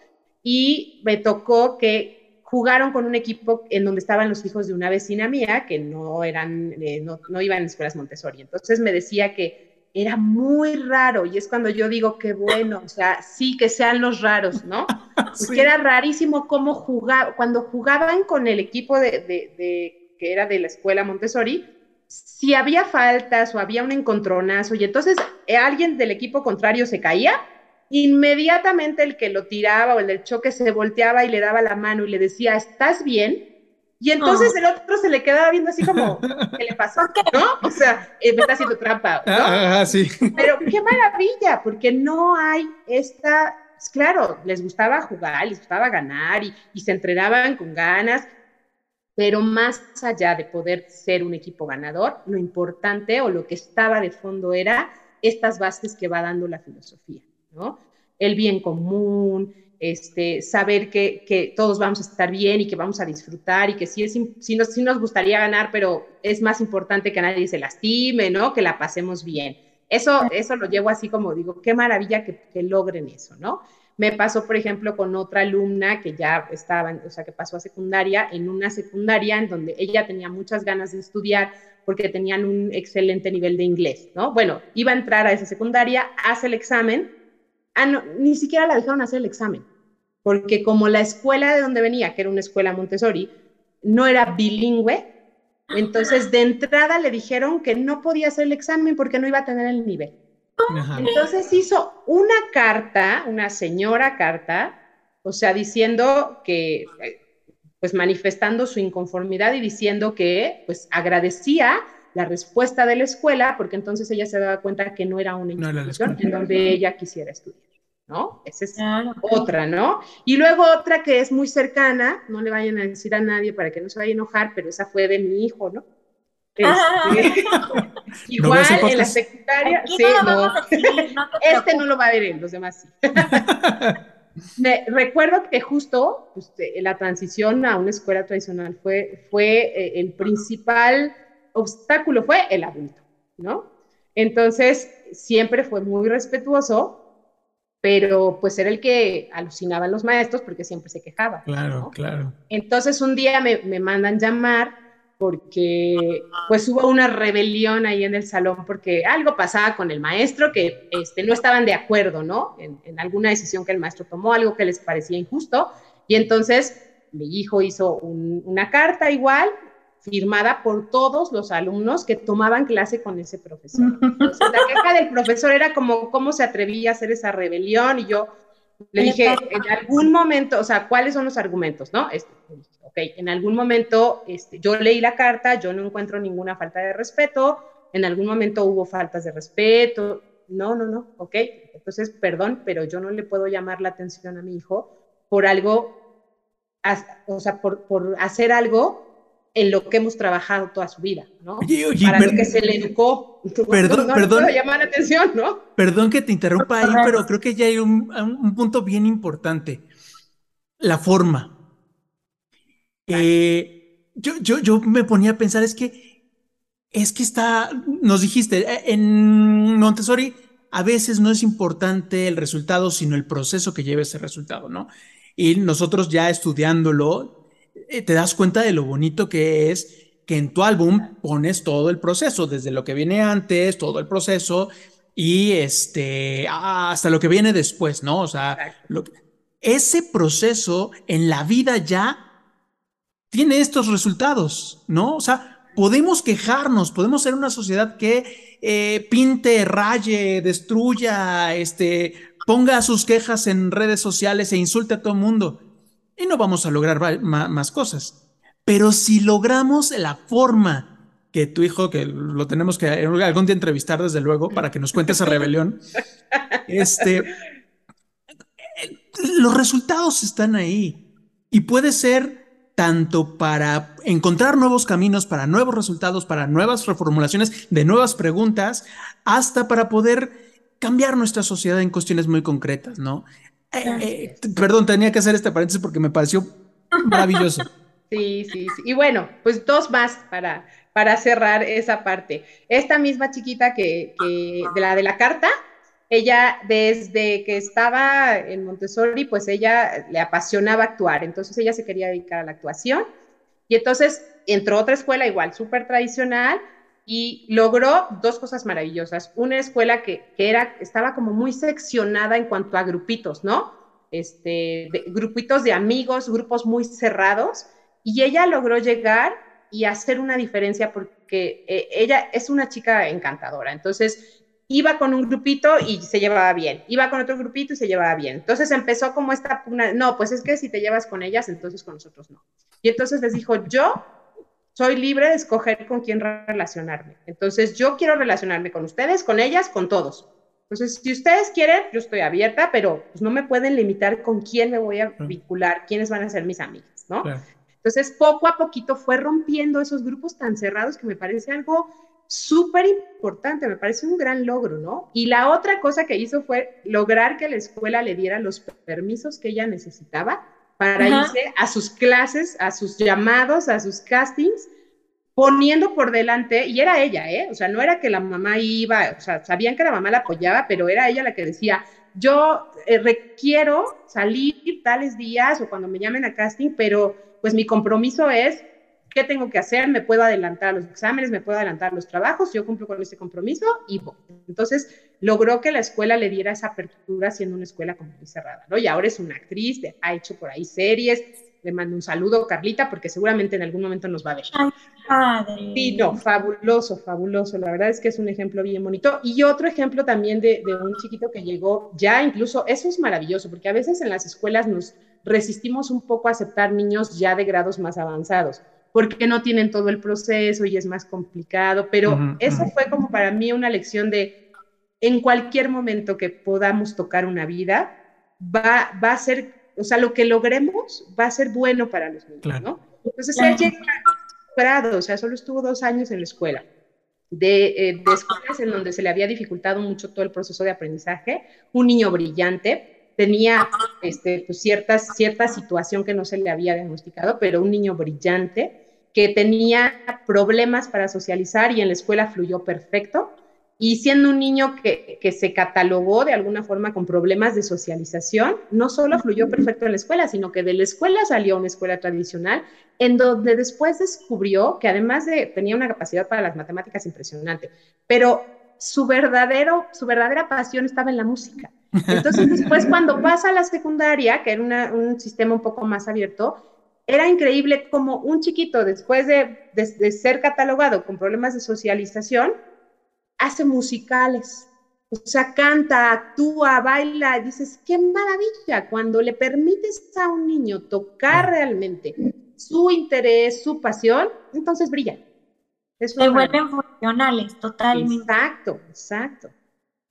y me tocó que jugaron con un equipo en donde estaban los hijos de una vecina mía que no eran, eh, no, no iban a escuelas Montessori. Entonces me decía que era muy raro y es cuando yo digo que bueno, o sea, sí que sean los raros, ¿no? *laughs* Porque era rarísimo cómo jugar, cuando jugaban con el equipo de, de, que era de la escuela Montessori, si había faltas o había un encontronazo y entonces eh, alguien del equipo contrario se caía, inmediatamente el que lo tiraba o el del choque se volteaba y le daba la mano y le decía, ¿estás bien? Y entonces el otro se le quedaba viendo así como, ¿qué le pasó? *laughs* ¿No? O sea, eh, me está haciendo trampa. ¿no? Ah, ah, sí. Pero qué maravilla, porque no hay esta, pues claro, les gustaba jugar, les gustaba ganar y, y se entrenaban con ganas, pero más allá de poder ser un equipo ganador, lo importante o lo que estaba de fondo era estas bases que va dando la filosofía, El bien común, este, saber que, todos vamos a estar bien y que vamos a disfrutar y que sí, es, sí, nos, nos gustaría ganar, pero es más importante que nadie se lastime, ¿no? Que la pasemos bien. Eso, eso lo llevo así como digo, qué maravilla que, que logren eso, ¿no? Me pasó, por ejemplo, con otra alumna que ya estaba, o sea, que pasó a secundaria, en una secundaria en donde ella tenía muchas ganas de estudiar porque tenían un excelente nivel de inglés, ¿no? Bueno, iba a entrar a esa secundaria, hace el examen, ah, ni siquiera la dejaron hacer el examen porque como la escuela de donde venía, que era una escuela Montessori, no era bilingüe, entonces de entrada le dijeron que no podía hacer el examen porque no iba a tener el nivel. Entonces hizo una carta, una señora carta, o sea, diciendo que, pues manifestando su inconformidad y diciendo que, pues agradecía la respuesta de la escuela, porque entonces ella se daba cuenta que no era una institución en donde ella quisiera estudiar. ¿no? Esa es otra, ¿no? Y luego otra que es muy cercana, no le vayan a decir a nadie para que no se vaya a enojar, pero esa fue de mi hijo, ¿no? Este, *laughs* igual en la secundaria, sí, no, este no lo va a ver él, los demás sí. *laughs* Me, recuerdo que justo pues, la transición a una escuela tradicional fue, fue eh, el principal obstáculo, fue el adulto, ¿no? Entonces, siempre fue muy respetuoso, pero pues era el que alucinaban los maestros porque siempre se quejaba. Claro, claro. Entonces un día me, me, mandan llamar porque pues hubo una rebelión ahí en el salón porque algo pasaba con el maestro que este, no estaban de acuerdo, ¿no? En, alguna decisión que el maestro tomó, algo que les parecía injusto. Y entonces mi hijo hizo una carta igual, firmada por todos los alumnos que tomaban clase con ese profesor. Entonces, la queja del profesor era como cómo se atrevía a hacer esa rebelión y yo le dije, en algún momento, o sea, ¿cuáles son los argumentos, no? Este, ok, en algún momento este, yo leí la carta, yo no encuentro ninguna falta de respeto, en algún momento hubo faltas de respeto, no, no, no, ok, entonces, perdón, pero yo no le puedo llamar la atención a mi hijo por algo, o sea, por, por hacer algo en lo que hemos trabajado toda su vida, ¿no? Para lo que se le educó. *laughs* Perdón, no, perdón. llamar la atención, ¿no? Perdón que te interrumpa ahí, pero creo que ya hay un, un punto bien importante. La forma. Eh, yo, yo, yo me ponía a pensar, es que, es que está, nos dijiste, eh, en Montessori a veces no es importante el resultado, sino el proceso que lleva ese resultado, ¿no? Y nosotros ya estudiándolo, te das cuenta de lo bonito que es que en tu álbum pones todo el proceso, desde lo que viene antes, todo el proceso y este, hasta lo que viene después, ¿no? O sea, ese proceso en la vida ya tiene estos resultados, ¿no? O sea, podemos quejarnos, podemos ser una sociedad que eh, pinte, raye, destruya, este, ponga sus quejas en redes sociales e insulte a todo el mundo. Y no vamos a lograr más cosas. Pero si logramos la forma que tu hijo, que lo tenemos que algún día entrevistar desde luego para que nos cuente esa rebelión, *laughs* este, los resultados están ahí. Y puede ser tanto para encontrar nuevos caminos, para nuevos resultados, para nuevas reformulaciones de nuevas preguntas, hasta para poder cambiar nuestra sociedad en cuestiones muy concretas, ¿no? Eh, eh, perdón, tenía que hacer este paréntesis porque me pareció maravilloso. *laughs* Sí, sí, sí. Y bueno, pues dos más para, para cerrar esa parte. Esta misma chiquita que, que de la de la carta, ella desde que estaba en Montessori, pues ella le apasionaba actuar, entonces ella se quería dedicar a la actuación y entonces entró a otra escuela igual, súper tradicional y logró dos cosas maravillosas. Una escuela que, era, estaba como muy seccionada en cuanto a grupitos, ¿no? Este, grupitos de amigos, grupos muy cerrados y ella logró llegar y hacer una diferencia porque eh, ella es una chica encantadora. Entonces, iba con un grupito y se llevaba bien, iba con otro grupito y se llevaba bien. Entonces empezó como esta pugna, no, pues es que si te llevas con ellas, entonces con nosotros no. Y entonces les dijo, yo soy libre de escoger con quién relacionarme. Entonces yo quiero relacionarme con ustedes, con ellas, con todos. Entonces, si ustedes quieren, yo estoy abierta, pero pues, no me pueden limitar con quién me voy a vincular, quiénes van a ser mis amigas, ¿no? Entonces, poco a poquito fue rompiendo esos grupos tan cerrados que me parece algo súper importante, me parece un gran logro, ¿no? Y la otra cosa que hizo fue lograr que la escuela le diera los permisos que ella necesitaba para irse a sus clases, a sus llamados, a sus castings, poniendo por delante, y era ella, ¿eh? O sea, no era que la mamá iba, o sea, sabían que la mamá la apoyaba, pero era ella la que decía, yo eh, requiero salir tales días o cuando me llamen a casting, pero pues mi compromiso es ¿Qué tengo que hacer? Me puedo adelantar los exámenes, me puedo adelantar los trabajos, yo cumplo con ese compromiso y voy. Entonces, logró que la escuela le diera esa apertura siendo una escuela como muy cerrada, ¿no? Y ahora es una actriz, ha hecho por ahí series, le mando un saludo, Carlita, porque seguramente en algún momento nos va a ver. Ay, padre. Sí, no, fabuloso, fabuloso. La verdad es que es un ejemplo bien bonito. Y otro ejemplo también de, de un chiquito que llegó ya, incluso, eso es maravilloso, porque a veces en las escuelas nos resistimos un poco a aceptar niños ya de grados más avanzados porque no tienen todo el proceso y es más complicado, pero eso fue como para mí una lección de en cualquier momento que podamos tocar una vida, va, va a ser, o sea, lo que logremos va a ser bueno para los niños, ¿no? Entonces él llegó grado, o sea, solo estuvo dos años en la escuela. De, eh, de, escuelas en donde se le había dificultado mucho todo el proceso de aprendizaje, un niño brillante, tenía este, pues cierta situación que no se le había diagnosticado, pero un niño brillante, que tenía problemas para socializar y en la escuela fluyó perfecto. y siendo un niño que, que, se catalogó de alguna forma con problemas de socialización, no solo fluyó perfecto en la escuela, sino que de la escuela salió a una escuela tradicional, en donde después descubrió que además de tenía una capacidad para las matemáticas impresionante, pero su, verdadero, su verdadera pasión estaba en la música. *laughs* Entonces después cuando pasa a la secundaria, que era un sistema un poco más abierto, era increíble como un chiquito, después de, de, ser catalogado con problemas de socialización, hace musicales. O sea, canta, actúa, baila, y dices, qué maravilla, cuando le permites a un niño tocar realmente su interés, su pasión, entonces brilla. Se vuelven funcionales, totalmente. Exacto, exacto.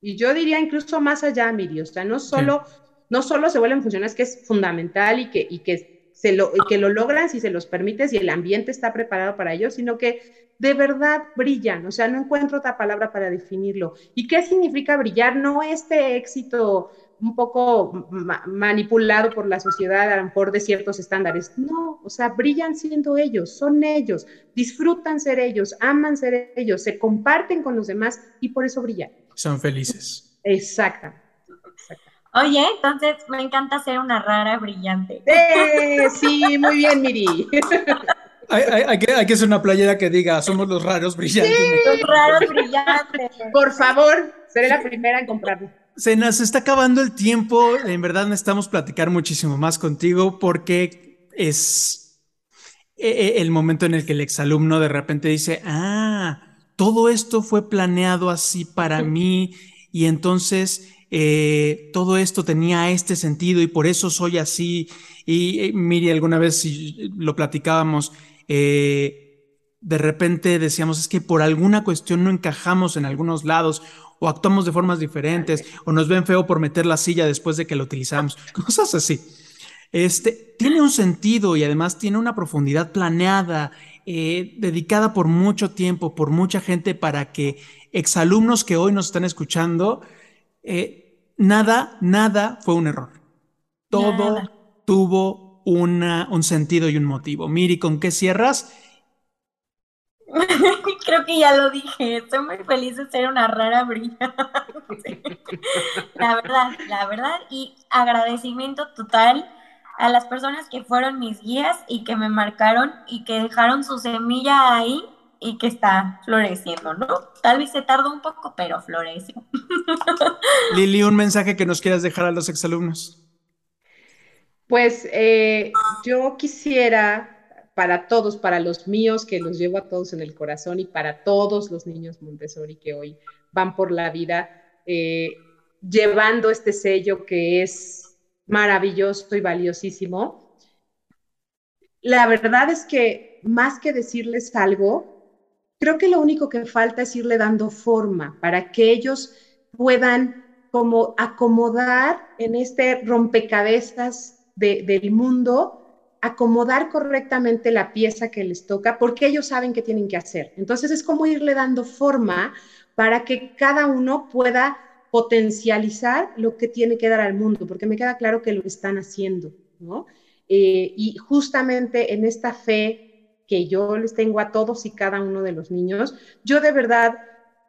Y yo diría incluso más allá, Miri, o sea, no solo, no solo se vuelven funcionales, que es fundamental y que, y que se lo, que lo logran si se los permites y el ambiente está preparado para ello, sino que de verdad brillan, o sea, no encuentro otra palabra para definirlo. ¿Y qué significa brillar? No este éxito un poco manipulado por la sociedad a lo mejor de ciertos estándares. No, o sea, brillan siendo ellos, son ellos, disfrutan ser ellos, aman ser ellos, se comparten con los demás y por eso brillan. Son felices. Exactamente. Oye, entonces me encanta ser una rara brillante. ¡Eh! Sí, muy bien, Miri. Hay, que, hacer una playera que diga, somos los raros brillantes. Sí, los raros brillantes. Por favor, seré la primera en comprarlo. Se nos está acabando el tiempo. En verdad necesitamos platicar muchísimo más contigo porque es e, e, el momento en el que el exalumno de repente dice, ah, todo esto fue planeado así para mí y entonces eh, todo esto tenía este sentido y por eso soy así. Y eh, alguna vez lo platicábamos, eh, de repente decíamos, es que por alguna cuestión no encajamos en algunos lados o actuamos de formas diferentes o nos ven feo por meter la silla después de que la utilizamos, *laughs* cosas así. Este, tiene un sentido y además tiene una profundidad planeada, dedicada por mucho tiempo, por mucha gente para que exalumnos que hoy nos están escuchando nada, nada fue un error. Todo tuvo una, un sentido y un motivo. Miri, ¿con qué cierras? *laughs* Creo que ya lo dije, estoy muy feliz de ser una rara brillante. *laughs* La verdad, la verdad, y agradecimiento total a las personas que fueron mis guías y que me marcaron y que dejaron su semilla ahí y que está floreciendo, ¿no? Tal vez se tardó un poco, pero floreció. *laughs* Lili, un mensaje que nos quieras dejar a los exalumnos. Pues eh, yo quisiera para todos, para los míos, que los llevo a todos en el corazón y para todos los niños Montessori que hoy van por la vida eh, llevando este sello que es maravilloso y valiosísimo. La verdad es que más que decirles algo, Creo que lo único que falta es irle dando forma para que ellos puedan como acomodar en este rompecabezas del mundo, acomodar correctamente la pieza que les toca, porque ellos saben qué tienen que hacer. Entonces es como irle dando forma para que cada uno pueda potencializar lo que tiene que dar al mundo, porque me queda claro que lo están haciendo, ¿no? Eh, y justamente en esta fe que yo les tengo a todos y cada uno de los niños. Yo de verdad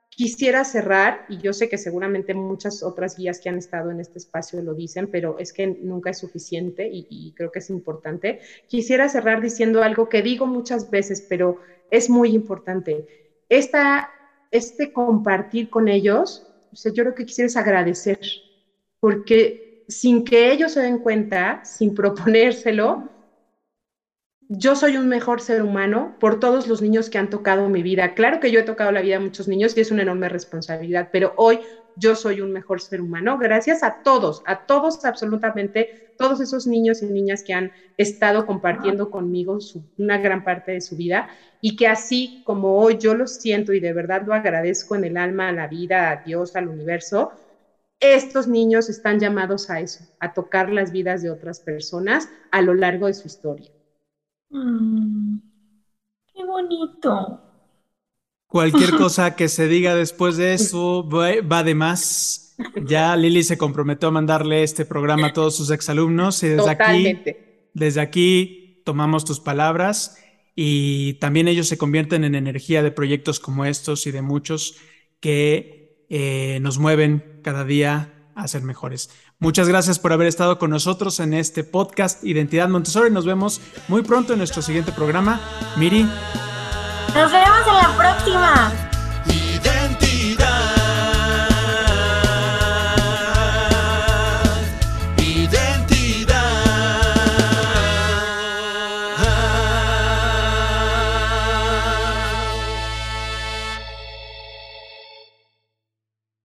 quisiera cerrar, y yo sé que seguramente muchas otras guías que han estado en este espacio lo dicen, pero es que nunca es suficiente y, creo que es importante. Quisiera cerrar diciendo algo que digo muchas veces, pero es muy importante. Esta, este compartir con ellos, yo creo que quisiera agradecer, porque sin que ellos se den cuenta, sin proponérselo, yo soy un mejor ser humano por todos los niños que han tocado mi vida. Claro que yo he tocado la vida de muchos niños y es una enorme responsabilidad, pero hoy yo soy un mejor ser humano gracias a todos, a todos absolutamente, todos esos niños y niñas que han estado compartiendo conmigo una gran parte de su vida y que así como hoy yo lo siento y de verdad lo agradezco en el alma, a la vida, a Dios, al universo, estos niños están llamados a eso, a tocar las vidas de otras personas a lo largo de su historia. Mm, qué bonito. Cualquier *laughs* cosa que se diga después de eso va de más. Ya Lili se comprometió a mandarle este programa a todos sus exalumnos y desde aquí, desde aquí tomamos tus palabras y también ellos se convierten en energía de proyectos como estos y de muchos que eh, nos mueven cada día a ser mejores. Muchas gracias por haber estado con nosotros en este podcast Identidad Montessori. Nos vemos muy pronto en nuestro siguiente programa. Miri. Nos vemos en la próxima.